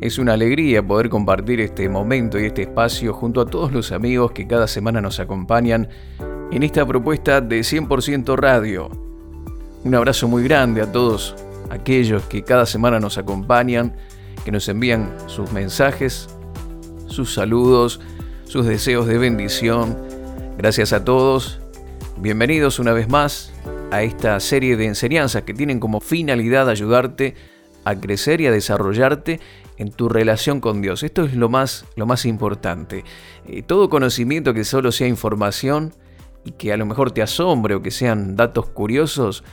Es una alegría poder compartir este momento y este espacio junto a todos los amigos que cada semana nos acompañan en esta propuesta de 100% Radio. Un abrazo muy grande a todos aquellos que cada semana nos acompañan, que nos envían sus mensajes, sus saludos, sus deseos de bendición. Gracias a todos. Bienvenidos una vez más a esta serie de enseñanzas que tienen como finalidad ayudarte a crecer y a desarrollarte en tu relación con Dios. Esto es lo más, lo más importante. Eh, todo conocimiento que solo sea información y que a lo mejor te asombre o que sean datos curiosos,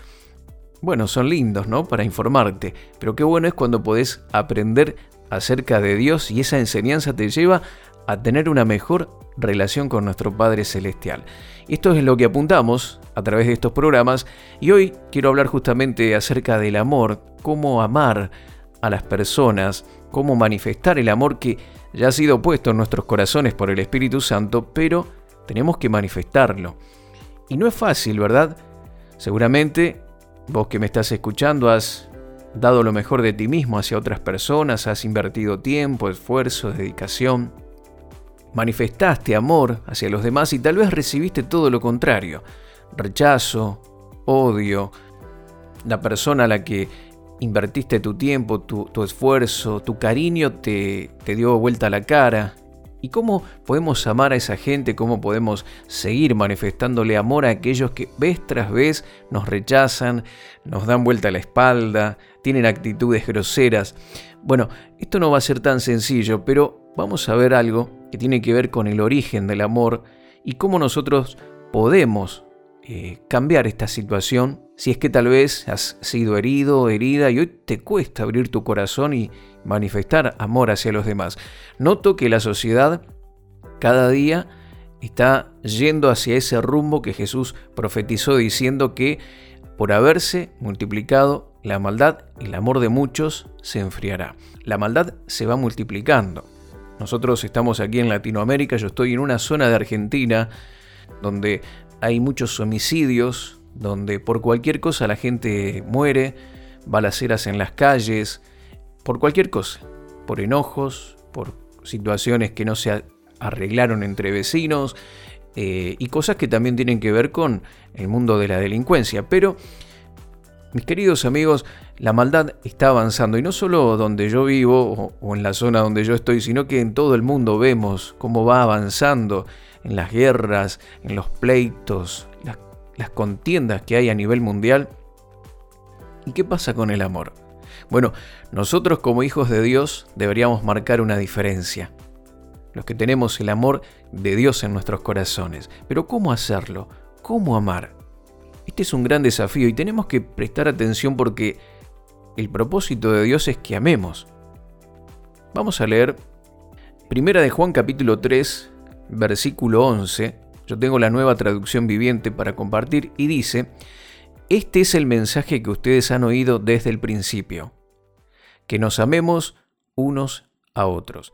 bueno, son lindos, ¿no? Para informarte. Pero qué bueno es cuando podés aprender acerca de Dios y esa enseñanza te lleva a tener una mejor relación con nuestro Padre Celestial. Esto es lo que apuntamos a través de estos programas y hoy quiero hablar justamente acerca del amor, cómo amar a las personas, cómo manifestar el amor que ya ha sido puesto en nuestros corazones por el Espíritu Santo, pero tenemos que manifestarlo. Y no es fácil, ¿verdad? Seguramente vos que me estás escuchando has dado lo mejor de ti mismo hacia otras personas, has invertido tiempo, esfuerzo, dedicación, manifestaste amor hacia los demás y tal vez recibiste todo lo contrario, rechazo, odio, la persona a la que invertiste tu tiempo, tu, esfuerzo, tu cariño te, dio vuelta la cara. ¿Y cómo podemos amar a esa gente? ¿Cómo podemos seguir manifestándole amor a aquellos que vez tras vez nos rechazan, nos dan vuelta la espalda, tienen actitudes groseras? Bueno, esto no va a ser tan sencillo, pero vamos a ver algo que tiene que ver con el origen del amor y cómo nosotros podemos eh, cambiar esta situación si es que tal vez has sido herido, o herida y hoy te cuesta abrir tu corazón y manifestar amor hacia los demás. Noto que la sociedad cada día está yendo hacia ese rumbo que Jesús profetizó diciendo que por haberse multiplicado la maldad, el amor de muchos se enfriará. La maldad se va multiplicando. Nosotros estamos aquí en Latinoamérica, yo estoy en una zona de Argentina donde hay muchos homicidios, donde por cualquier cosa la gente muere, balaceras en las calles, por cualquier cosa, por enojos, por situaciones que no se arreglaron entre vecinos eh, y cosas que también tienen que ver con el mundo de la delincuencia. Pero, mis queridos amigos, la maldad está avanzando y no solo donde yo vivo o en la zona donde yo estoy, sino que en todo el mundo vemos cómo va avanzando en las guerras, en los pleitos, las, contiendas que hay a nivel mundial. ¿Y qué pasa con el amor? Bueno, nosotros como hijos de Dios deberíamos marcar una diferencia. Los que tenemos el amor de Dios en nuestros corazones. Pero ¿cómo hacerlo? ¿Cómo amar? Este es un gran desafío y tenemos que prestar atención porque el propósito de Dios es que amemos. Vamos a leer Primera de Juan capítulo 3, versículo 11, yo tengo la nueva traducción viviente para compartir y dice, este es el mensaje que ustedes han oído desde el principio, que nos amemos unos a otros.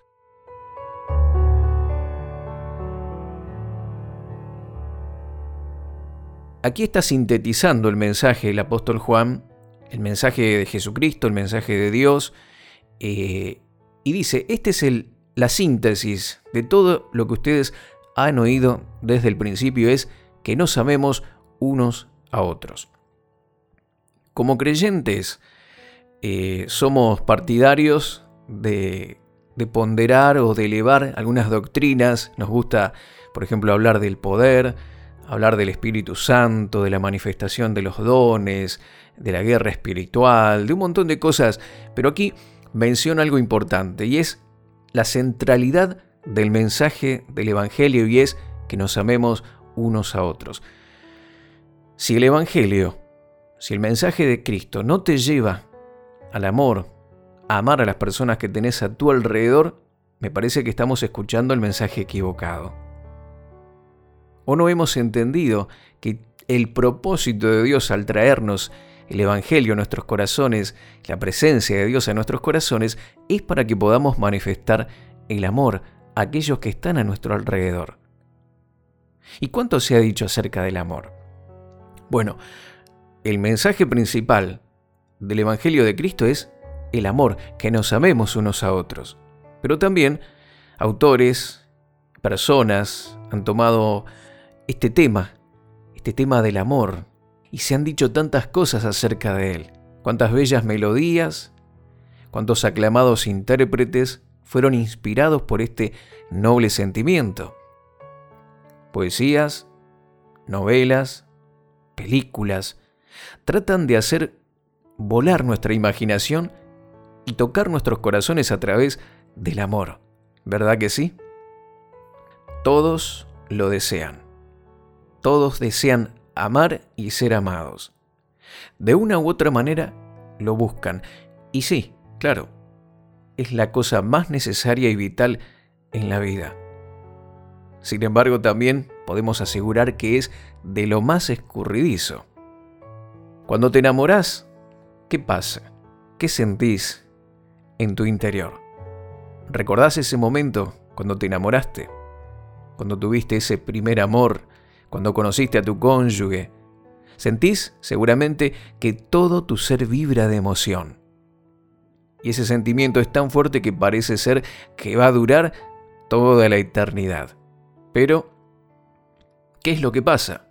Aquí está sintetizando el mensaje del apóstol Juan, el mensaje de Jesucristo, el mensaje de Dios, eh, y dice, este es el la síntesis de todo lo que ustedes han oído desde el principio es que nos amemos unos a otros. Como creyentes, eh, somos partidarios de, de ponderar o de elevar algunas doctrinas. Nos gusta, por ejemplo, hablar del poder, hablar del Espíritu Santo, de la manifestación de los dones, de la guerra espiritual, de un montón de cosas. Pero aquí menciono algo importante y es la centralidad del mensaje del Evangelio y es que nos amemos unos a otros. Si el Evangelio, si el mensaje de Cristo no te lleva al amor, a amar a las personas que tenés a tu alrededor, me parece que estamos escuchando el mensaje equivocado. O no hemos entendido que el propósito de Dios al traernos el Evangelio a nuestros corazones, la presencia de Dios en nuestros corazones, es para que podamos manifestar el amor aquellos que están a nuestro alrededor. ¿Y cuánto se ha dicho acerca del amor? Bueno, el mensaje principal del Evangelio de Cristo es el amor, que nos amemos unos a otros. Pero también autores, personas han tomado este tema, este tema del amor, y se han dicho tantas cosas acerca de él. Cuántas bellas melodías, cuántos aclamados intérpretes fueron inspirados por este noble sentimiento. Poesías, novelas, películas, tratan de hacer volar nuestra imaginación y tocar nuestros corazones a través del amor. ¿Verdad que sí? Todos lo desean. Todos desean amar y ser amados. De una u otra manera lo buscan. Y sí, claro, es la cosa más necesaria y vital en la vida. Sin embargo, también podemos asegurar que es de lo más escurridizo. Cuando te enamorás, ¿qué pasa? ¿Qué sentís en tu interior? ¿Recordás ese momento cuando te enamoraste? Cuando tuviste ese primer amor, cuando conociste a tu cónyuge. Sentís seguramente que todo tu ser vibra de emoción. Y ese sentimiento es tan fuerte que parece ser que va a durar toda la eternidad. Pero, ¿qué es lo que pasa?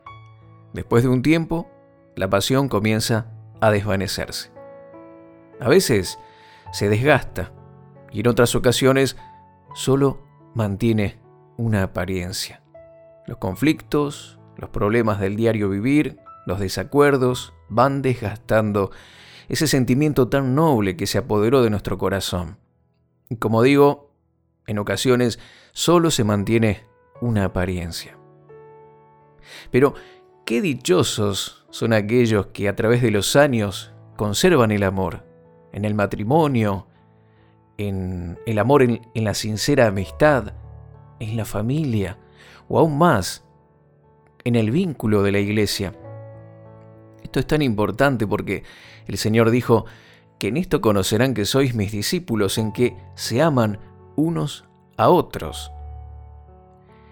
Después de un tiempo, la pasión comienza a desvanecerse. A veces se desgasta y en otras ocasiones solo mantiene una apariencia. Los conflictos, los problemas del diario vivir, los desacuerdos van desgastando ese sentimiento tan noble que se apoderó de nuestro corazón. Y como digo, en ocasiones solo se mantiene una apariencia. Pero qué dichosos son aquellos que a través de los años conservan el amor, en el matrimonio, en el amor en, la sincera amistad, en la familia, o aún más, en el vínculo de la iglesia. Esto es tan importante porque el Señor dijo que en esto conocerán que sois mis discípulos, en que se aman unos a otros.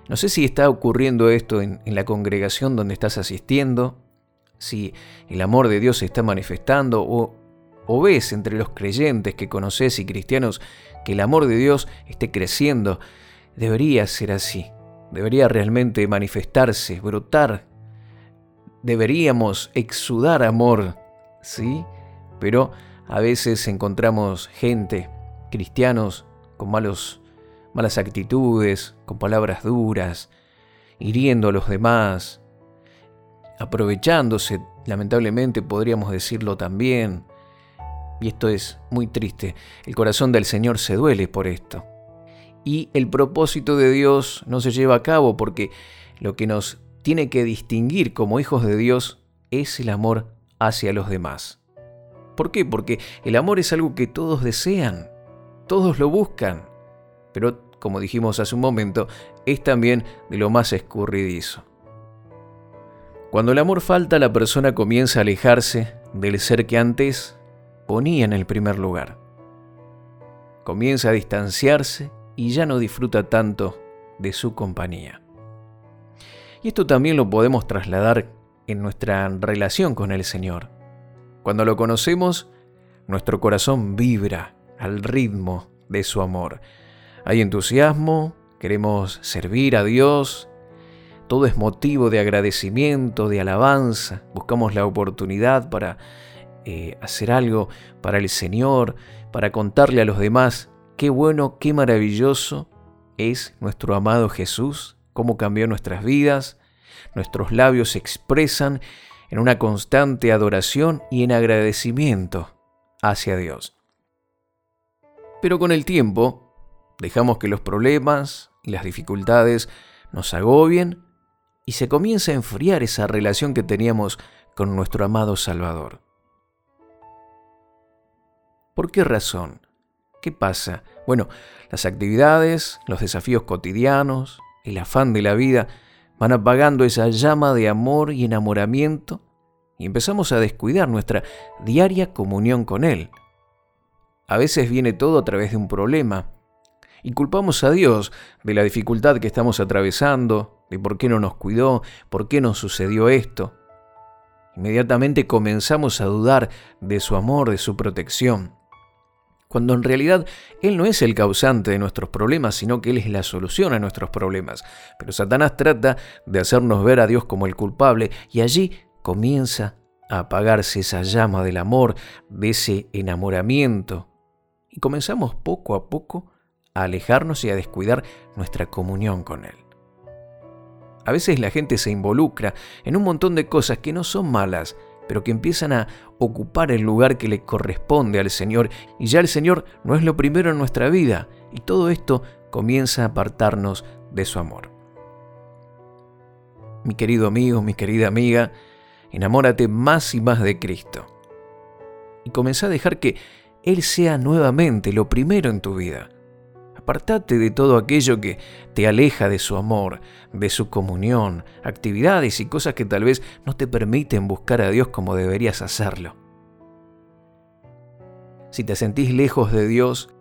No sé si está ocurriendo esto en, la congregación donde estás asistiendo, si el amor de Dios se está manifestando o, o ves entre los creyentes que conoces y cristianos que el amor de Dios esté creciendo. Debería ser así, debería realmente manifestarse, brotar. Deberíamos exudar amor, ¿sí? Pero a veces encontramos gente, cristianos, con malos malas actitudes, con palabras duras, hiriendo a los demás, aprovechándose, lamentablemente podríamos decirlo también. Y esto es muy triste. El corazón del Señor se duele por esto. Y el propósito de Dios no se lleva a cabo porque lo que nos tiene que distinguir como hijos de Dios es el amor hacia los demás. ¿Por qué? Porque el amor es algo que todos desean, todos lo buscan, pero como dijimos hace un momento, es también de lo más escurridizo. Cuando el amor falta, la persona comienza a alejarse del ser que antes ponía en el primer lugar. Comienza a distanciarse y ya no disfruta tanto de su compañía. Y esto también lo podemos trasladar en nuestra relación con el Señor. Cuando lo conocemos, nuestro corazón vibra al ritmo de su amor. Hay entusiasmo, queremos servir a Dios, todo es motivo de agradecimiento, de alabanza, buscamos la oportunidad para eh, hacer algo para el Señor, para contarle a los demás qué bueno, qué maravilloso es nuestro amado Jesús, cómo cambió nuestras vidas, nuestros labios se expresan en una constante adoración y en agradecimiento hacia Dios. Pero con el tiempo, Dejamos que los problemas y las dificultades nos agobien y se comienza a enfriar esa relación que teníamos con nuestro amado Salvador. ¿Por qué razón? ¿Qué pasa? Bueno, las actividades, los desafíos cotidianos, el afán de la vida van apagando esa llama de amor y enamoramiento y empezamos a descuidar nuestra diaria comunión con Él. A veces viene todo a través de un problema y culpamos a Dios de la dificultad que estamos atravesando, de por qué no nos cuidó, por qué nos sucedió esto. Inmediatamente comenzamos a dudar de su amor, de su protección cuando en realidad Él no es el causante de nuestros problemas, sino que Él es la solución a nuestros problemas. Pero Satanás trata de hacernos ver a Dios como el culpable y allí comienza a apagarse esa llama del amor, de ese enamoramiento. Y comenzamos poco a poco a alejarnos y a descuidar nuestra comunión con Él. A veces la gente se involucra en un montón de cosas que no son malas, pero que empiezan a ocupar el lugar que le corresponde al Señor. Y ya el Señor no es lo primero en nuestra vida y todo esto comienza a apartarnos de su amor. Mi querido amigo, mi querida amiga, enamórate más y más de Cristo. Y comienza a dejar que Él sea nuevamente lo primero en tu vida Apartate de todo aquello que te aleja de su amor, de su comunión, actividades y cosas que tal vez no te permiten buscar a Dios como deberías hacerlo. Si te sentís lejos de Dios,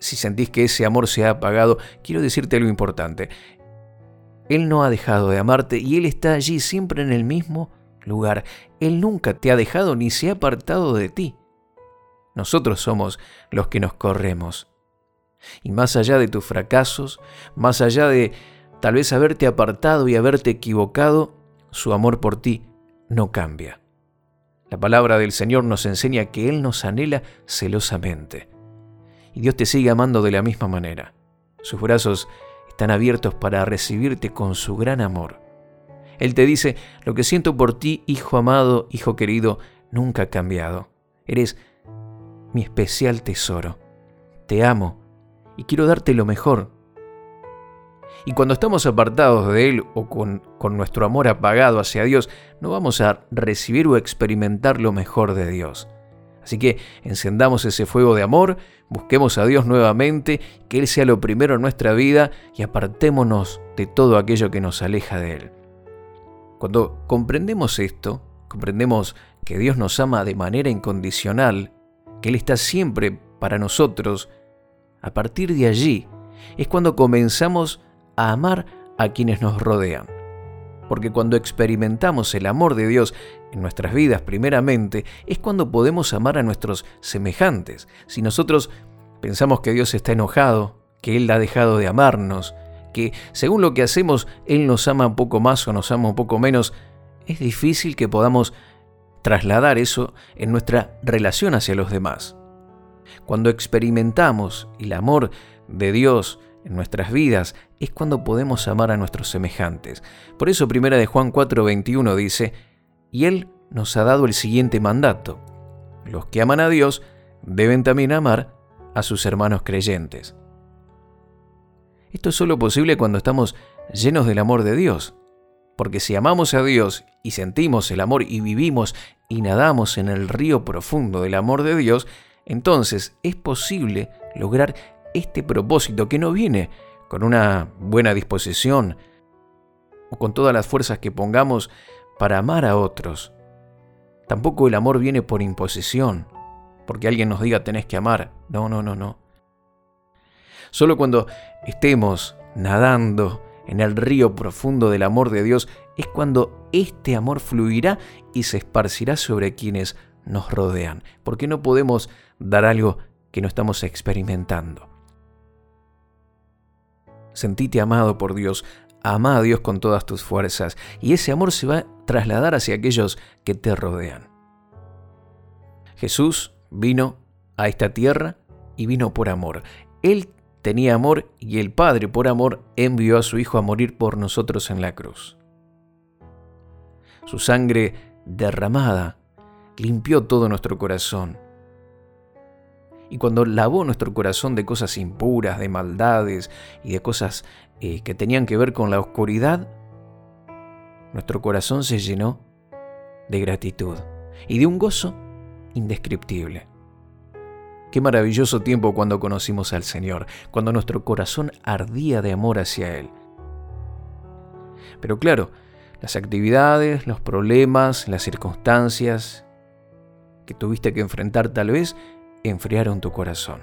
si sentís que ese amor se ha apagado, quiero decirte lo importante. Él no ha dejado de amarte y Él está allí siempre en el mismo lugar. Él nunca te ha dejado ni se ha apartado de ti. Nosotros somos los que nos corremos. Y más allá de tus fracasos, más allá de tal vez haberte apartado y haberte equivocado, su amor por ti no cambia. La palabra del Señor nos enseña que Él nos anhela celosamente. Y Dios te sigue amando de la misma manera. Sus brazos están abiertos para recibirte con su gran amor. Él te dice, lo que siento por ti, hijo amado, hijo querido, nunca ha cambiado. Eres mi especial tesoro. Te amo y quiero darte lo mejor. Y cuando estamos apartados de Él o con, con, nuestro amor apagado hacia Dios, no vamos a recibir o experimentar lo mejor de Dios. Así que encendamos ese fuego de amor, busquemos a Dios nuevamente, que Él sea lo primero en nuestra vida y apartémonos de todo aquello que nos aleja de Él. Cuando comprendemos esto, comprendemos que Dios nos ama de manera incondicional, que Él está siempre para nosotros, a partir de allí es cuando comenzamos a amar a quienes nos rodean. Porque cuando experimentamos el amor de Dios en nuestras vidas primeramente, es cuando podemos amar a nuestros semejantes. Si nosotros pensamos que Dios está enojado, que Él ha dejado de amarnos, que según lo que hacemos Él nos ama un poco más o nos ama un poco menos, es difícil que podamos trasladar eso en nuestra relación hacia los demás. Cuando experimentamos el amor de Dios en nuestras vidas es cuando podemos amar a nuestros semejantes. Por eso primera de Juan 4:21 dice, y Él nos ha dado el siguiente mandato. Los que aman a Dios deben también amar a sus hermanos creyentes. Esto es solo posible cuando estamos llenos del amor de Dios. Porque si amamos a Dios y sentimos el amor y vivimos y nadamos en el río profundo del amor de Dios, entonces es posible lograr este propósito que no viene con una buena disposición o con todas las fuerzas que pongamos para amar a otros. Tampoco el amor viene por imposición, porque alguien nos diga tenés que amar. No, no, no, no. Solo cuando estemos nadando en el río profundo del amor de Dios es cuando este amor fluirá y se esparcirá sobre quienes nos rodean. porque no podemos dar algo que no estamos experimentando? Sentite amado por Dios, ama a Dios con todas tus fuerzas y ese amor se va a trasladar hacia aquellos que te rodean. Jesús vino a esta tierra y vino por amor. Él tenía amor y el Padre por amor envió a su Hijo a morir por nosotros en la cruz. Su sangre derramada limpió todo nuestro corazón. Y cuando lavó nuestro corazón de cosas impuras, de maldades y de cosas eh, que tenían que ver con la oscuridad, nuestro corazón se llenó de gratitud y de un gozo indescriptible. Qué maravilloso tiempo cuando conocimos al Señor, cuando nuestro corazón ardía de amor hacia Él. Pero claro, las actividades, los problemas, las circunstancias que tuviste que enfrentar tal vez enfriaron tu corazón.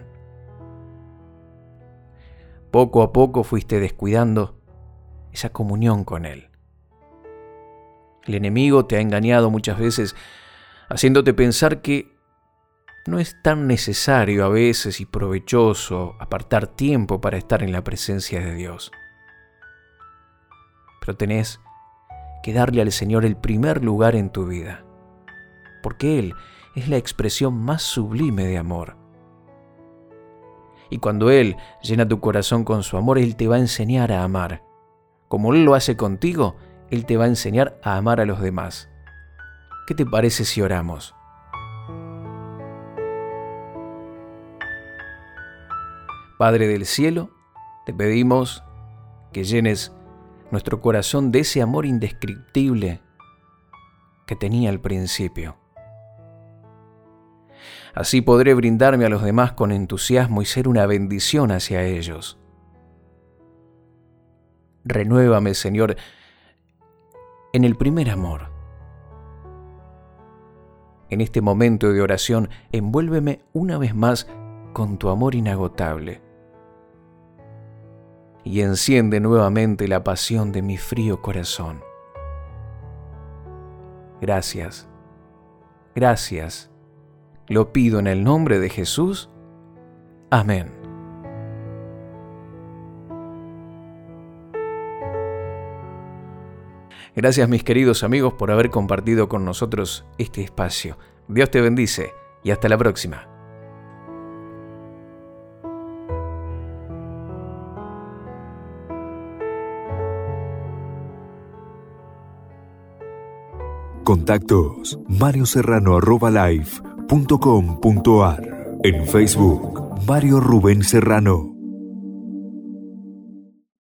Poco a poco fuiste descuidando esa comunión con Él. El enemigo te ha engañado muchas veces haciéndote pensar que no es tan necesario a veces y provechoso apartar tiempo para estar en la presencia de Dios. Pero tenés que darle al Señor el primer lugar en tu vida, porque Él es la expresión más sublime de amor. Y cuando Él llena tu corazón con su amor, Él te va a enseñar a amar. Como Él lo hace contigo, Él te va a enseñar a amar a los demás. ¿Qué te parece si oramos? Padre del cielo, te pedimos que llenes nuestro corazón de ese amor indescriptible que tenía al principio. Así podré brindarme a los demás con entusiasmo y ser una bendición hacia ellos. Renuévame, Señor, en el primer amor. En este momento de oración, envuélveme una vez más con tu amor inagotable y enciende nuevamente la pasión de mi frío corazón. Gracias, gracias. Lo pido en el nombre de Jesús. Amén. Gracias mis queridos amigos por haber compartido con nosotros este espacio. Dios te bendice y hasta la próxima. Contactos Mario Serrano live.com.ar En Facebook Mario Rubén Serrano